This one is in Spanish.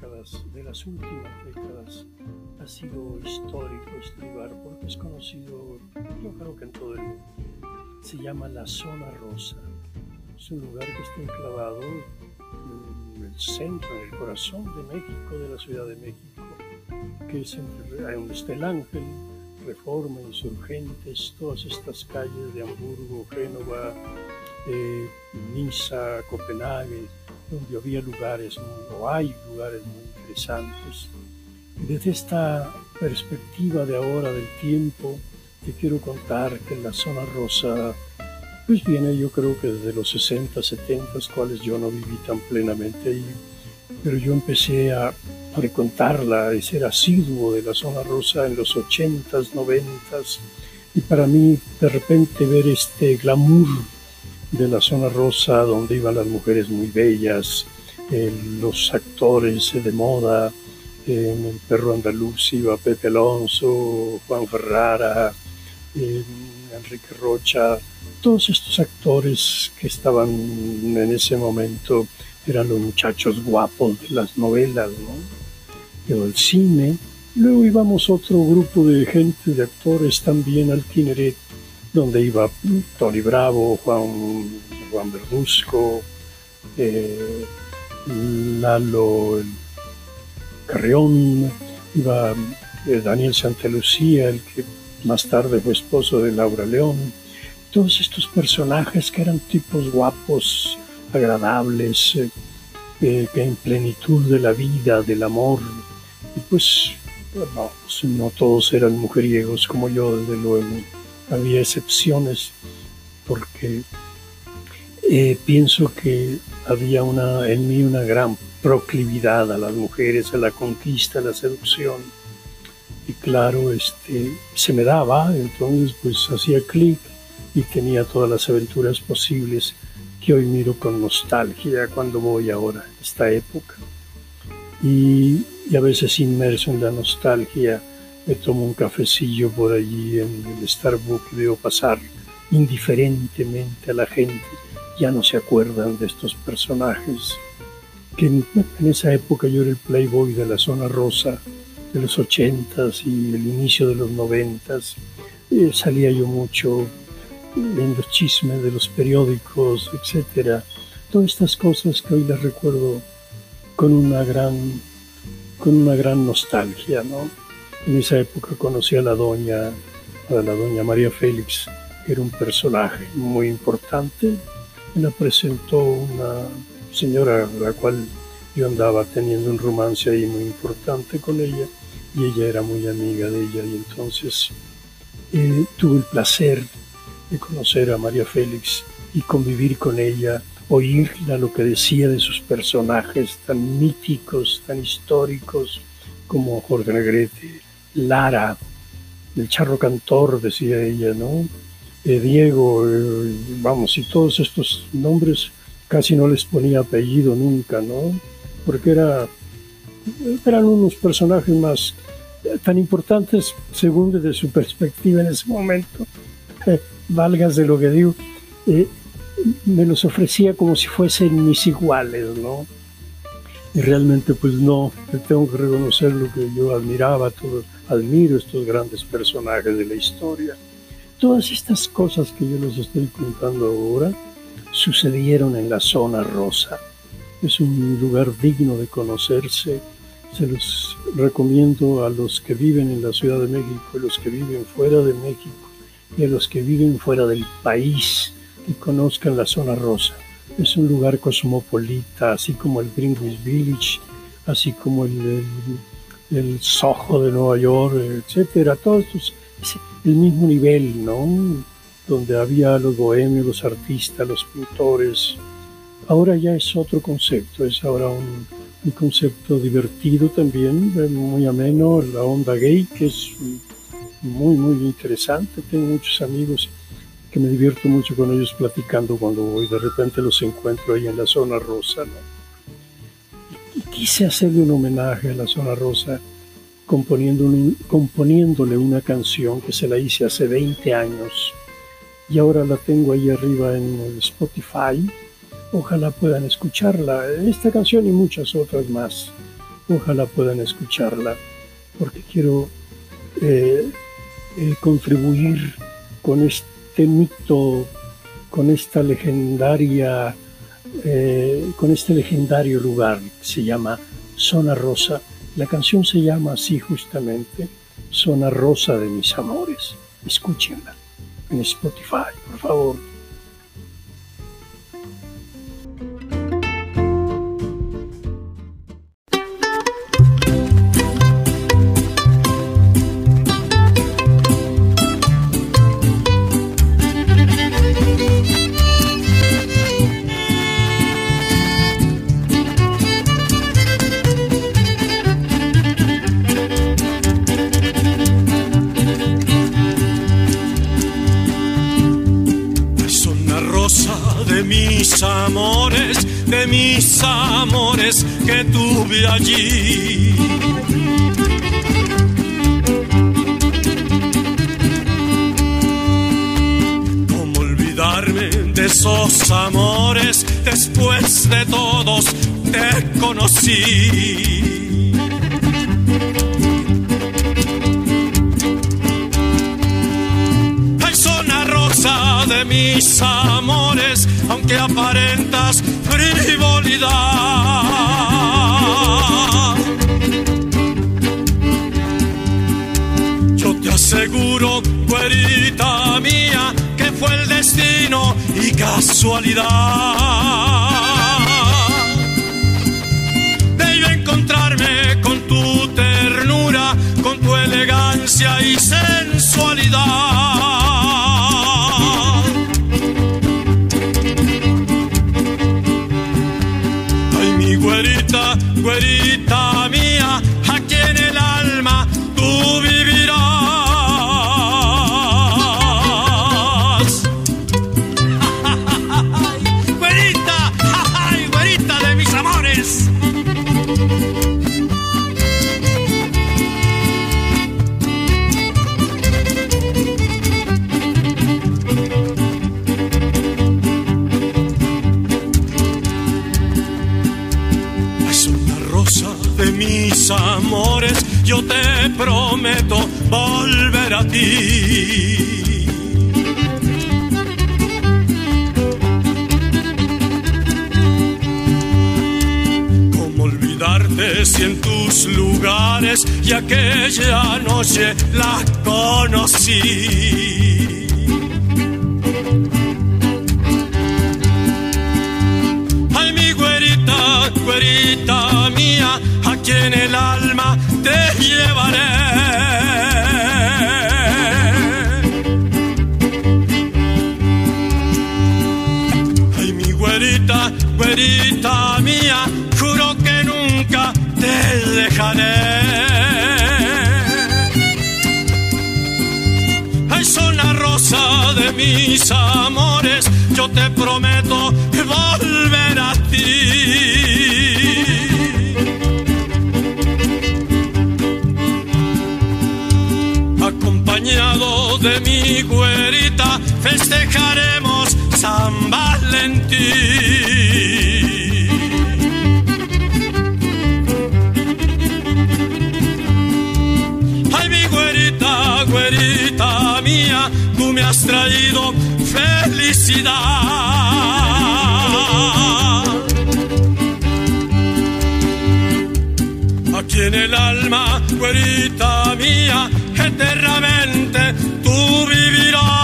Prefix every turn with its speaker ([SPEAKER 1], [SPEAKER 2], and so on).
[SPEAKER 1] décadas, de las últimas décadas, ha sido histórico este lugar porque es conocido, yo creo que en todo el mundo. Se llama la Zona Rosa. Es un lugar que está enclavado en el centro, en el corazón de México, de la Ciudad de México, que es donde está el Ángel, Reforma, Insurgentes, todas estas calles de Hamburgo, Génova, eh, Niza, Copenhague, donde había lugares, o hay lugares muy interesantes. Desde esta perspectiva de ahora del tiempo, te quiero contar que la zona rosa, pues viene yo creo que desde los 60, 70, cuales yo no viví tan plenamente ahí, pero yo empecé a frecuentarla y ser asiduo de la zona rosa en los 80s, 90s, y para mí de repente ver este glamour de la zona rosa donde iban las mujeres muy bellas, eh, los actores de moda, en el perro andaluz iba Pepe Alonso, Juan Ferrara, Enrique Rocha, todos estos actores que estaban en ese momento eran los muchachos guapos de las novelas, ¿no? del cine. Luego íbamos otro grupo de gente, de actores también al Kineret, donde iba Tony Bravo, Juan, Juan Verduzco, eh, Lalo Carrión, iba eh, Daniel Santalucía, el que más tarde fue esposo de Laura León. Todos estos personajes que eran tipos guapos, agradables, eh, eh, que en plenitud de la vida, del amor. Y pues, no todos eran mujeriegos como yo, desde luego. Había excepciones porque pienso que había una, en mí una gran proclividad a las mujeres, a la conquista, a la seducción. Y claro, este, se me daba, entonces pues hacía clic y tenía todas las aventuras posibles que hoy miro con nostalgia cuando voy ahora esta época. Y, y, a veces inmerso en la nostalgia me tomo un cafecillo por allí en el Starbucks y veo pasar indiferentemente a la gente. Ya no se acuerdan de estos personajes que en, esa época yo era el playboy de la zona rosa de los ochentas y el inicio de los noventas. Eh, salía yo mucho en los chismes de los periódicos, etcétera. Todas estas cosas que hoy las recuerdo con una gran, con una gran nostalgia, ¿no? En esa época conocí a la doña, a la doña María Félix, que era un personaje muy importante. Me la presentó una señora a la cual yo andaba teniendo un romance ahí muy importante con ella y ella era muy amiga de ella y entonces eh, tuve el placer de conocer a María Félix y convivir con ella, oírla lo que decía de sus personajes tan míticos, tan históricos como Jorge Negrete, Lara, el charro cantor, decía ella, ¿no? Eh, Diego, eh, vamos, y todos estos nombres casi no les ponía apellido nunca, ¿no? Porque era, eran unos personajes más eh, tan importantes según desde su perspectiva en ese momento, valgas de lo que digo, me los ofrecía como si fuesen mis iguales, ¿no? Y realmente pues no, tengo que reconocer lo que yo admiraba, todo, admiro estos grandes personajes de la historia. Todas estas cosas que yo les estoy contando ahora, sucedieron en la zona rosa. Es un lugar digno de conocerse. Se los recomiendo a los que viven en la Ciudad de México, a los que viven fuera de México y a los que viven fuera del país que conozcan la zona rosa. Es un lugar cosmopolita, así como el Greenwich Village, así como el, el, Soho de Nueva York, etcétera. Todos estos, es el mismo nivel, ¿no? donde había los bohemios, los artistas, los pintores. Ahora ya es otro concepto, es ahora un, concepto divertido también, eh, muy ameno, la onda gay, que es muy, muy interesante. Tengo muchos amigos que me divierto mucho con ellos platicando cuando voy, de repente los encuentro ahí en la zona rosa. Y, quise hacerle un homenaje a la zona rosa componiéndole una canción que se la hice hace 20 años y ahora la tengo ahí arriba en Spotify. Ojalá puedan escucharla, esta canción y muchas otras más. Ojalá puedan escucharla, porque quiero eh, eh, contribuir con este mito, con esta legendaria, eh, con este legendario lugar que se llama Zona Rosa. La canción se llama así justamente, Zona Rosa de mis amores. Escúchenla en Spotify, por favor.
[SPEAKER 2] Que tuve allí. ¿Cómo olvidarme de esos amores después de todos te conocí? De mis amores, aunque aparentas frivolidad. seguro, cuerita mía, que fue el destino y casualidad. Güerita, mía, aquí en el alma tú vivirás. Yo te prometo volver a ti. ¿Cómo olvidarte si en tus lugares y aquella noche la conocí? Ay, mi güerita, güerita en el alma te llevaré. Ay, mi güerita, güerita mía, juro que nunca te dejaré. Festejaremos San Valentín. Ay, mi güerita, güerita mía, tú me has traído felicidad. Aquí en el alma, güerita mía, eternamente tú vivirás.